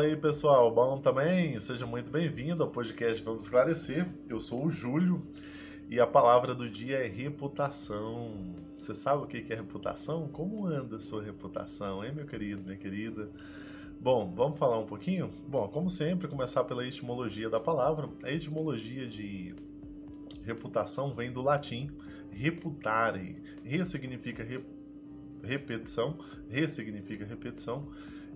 Fala aí pessoal, bom também? Seja muito bem-vindo ao podcast Vamos Esclarecer. Eu sou o Júlio e a palavra do dia é reputação. Você sabe o que é reputação? Como anda a sua reputação, hein, meu querido, minha querida? Bom, vamos falar um pouquinho? Bom, como sempre, começar pela etimologia da palavra. A etimologia de reputação vem do latim reputare. Re significa re, repetição, re significa repetição,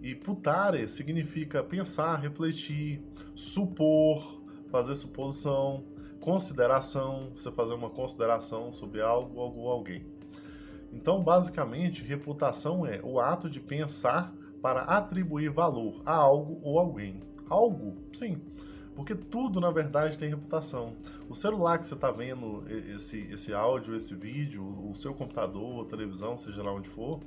e putare significa pensar, refletir, supor, fazer suposição, consideração, você fazer uma consideração sobre algo ou alguém. Então, basicamente, reputação é o ato de pensar para atribuir valor a algo ou alguém. Algo, sim, porque tudo, na verdade, tem reputação. O celular que você está vendo, esse, esse áudio, esse vídeo, o seu computador, a televisão, seja lá onde for,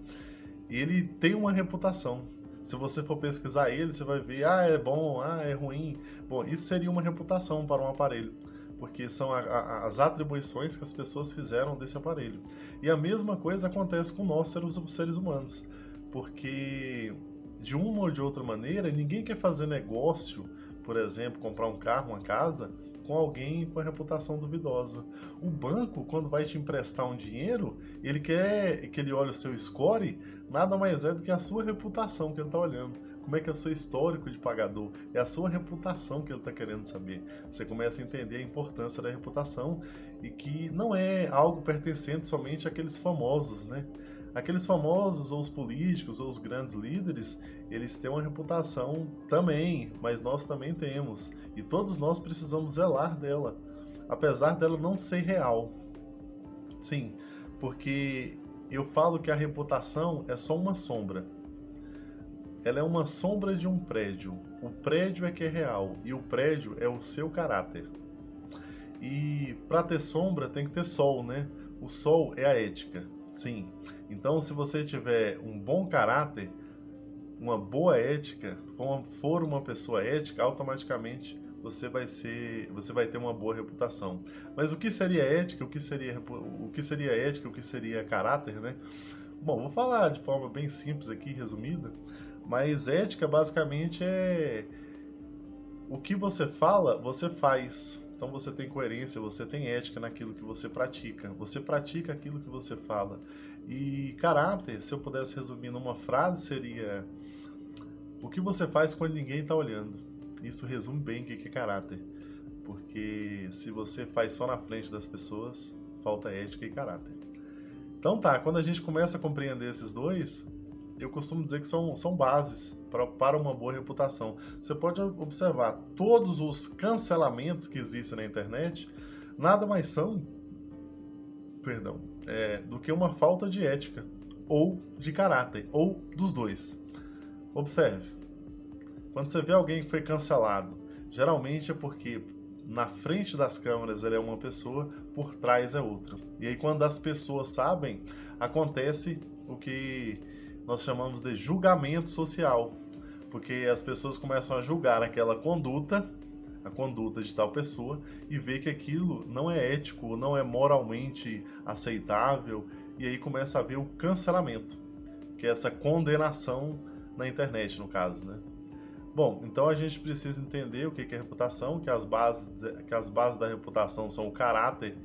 ele tem uma reputação. Se você for pesquisar ele, você vai ver, ah, é bom, ah, é ruim. Bom, isso seria uma reputação para um aparelho, porque são a, a, as atribuições que as pessoas fizeram desse aparelho. E a mesma coisa acontece com nós, seres, humanos, porque de uma ou de outra maneira, ninguém quer fazer negócio por exemplo, comprar um carro, uma casa, com alguém com a reputação duvidosa. O banco, quando vai te emprestar um dinheiro, ele quer que ele olhe o seu score, nada mais é do que a sua reputação que ele está olhando. Como é que é o seu histórico de pagador? É a sua reputação que ele está querendo saber. Você começa a entender a importância da reputação e que não é algo pertencente somente àqueles famosos, né? Aqueles famosos, ou os políticos, ou os grandes líderes, eles têm uma reputação também, mas nós também temos. E todos nós precisamos zelar dela, apesar dela não ser real. Sim, porque eu falo que a reputação é só uma sombra. Ela é uma sombra de um prédio. O prédio é que é real e o prédio é o seu caráter. E para ter sombra tem que ter sol, né? O sol é a ética. Sim. Então, se você tiver um bom caráter, uma boa ética, for uma pessoa ética, automaticamente você vai ser, você vai ter uma boa reputação. Mas o que seria ética? O que seria o que seria ética? O que seria caráter, né? Bom, vou falar de forma bem simples aqui, resumida. Mas ética basicamente é o que você fala, você faz. Então você tem coerência, você tem ética naquilo que você pratica. Você pratica aquilo que você fala. E caráter, se eu pudesse resumir numa frase, seria: O que você faz quando ninguém está olhando? Isso resume bem o que é caráter. Porque se você faz só na frente das pessoas, falta ética e caráter. Então tá, quando a gente começa a compreender esses dois, eu costumo dizer que são, são bases pra, para uma boa reputação. Você pode observar todos os cancelamentos que existem na internet, nada mais são, perdão, é, do que uma falta de ética ou de caráter, ou dos dois. Observe, quando você vê alguém que foi cancelado, geralmente é porque na frente das câmeras ele é uma pessoa, por trás é outra. E aí quando as pessoas sabem, acontece o que nós chamamos de julgamento social, porque as pessoas começam a julgar aquela conduta, a conduta de tal pessoa, e ver que aquilo não é ético, não é moralmente aceitável, e aí começa a haver o cancelamento, que é essa condenação na internet, no caso, né? Bom, então a gente precisa entender o que é reputação, que as bases, que as bases da reputação são o caráter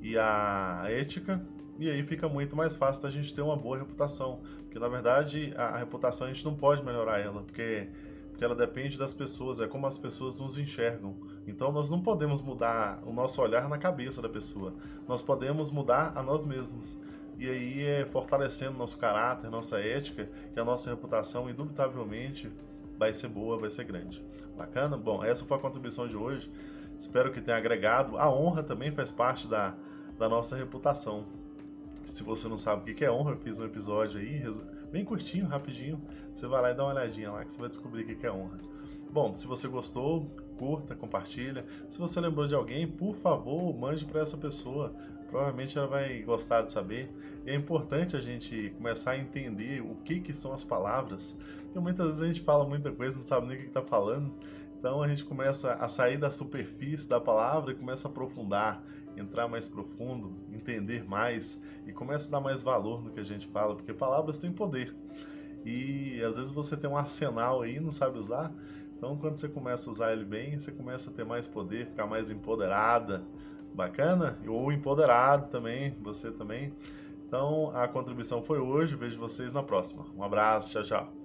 e a ética, e aí fica muito mais fácil da gente ter uma boa reputação. Porque na verdade a, a reputação a gente não pode melhorar ela, porque, porque ela depende das pessoas, é como as pessoas nos enxergam. Então nós não podemos mudar o nosso olhar na cabeça da pessoa. Nós podemos mudar a nós mesmos. E aí é fortalecendo nosso caráter, nossa ética, que a nossa reputação indubitavelmente vai ser boa, vai ser grande. Bacana? Bom, essa foi a contribuição de hoje. Espero que tenha agregado. A honra também faz parte da, da nossa reputação. Se você não sabe o que é honra, eu fiz um episódio aí, bem curtinho, rapidinho. Você vai lá e dá uma olhadinha lá que você vai descobrir o que é honra. Bom, se você gostou, curta, compartilha. Se você lembrou de alguém, por favor, mande para essa pessoa. Provavelmente ela vai gostar de saber. É importante a gente começar a entender o que, que são as palavras. Porque muitas vezes a gente fala muita coisa, não sabe nem o que está falando. Então a gente começa a sair da superfície da palavra e começa a aprofundar entrar mais profundo, entender mais e começa a dar mais valor no que a gente fala, porque palavras têm poder. E às vezes você tem um arsenal aí não sabe usar. Então, quando você começa a usar ele bem, você começa a ter mais poder, ficar mais empoderada. Bacana? Ou empoderado também, você também. Então, a contribuição foi hoje. Vejo vocês na próxima. Um abraço, tchau, tchau.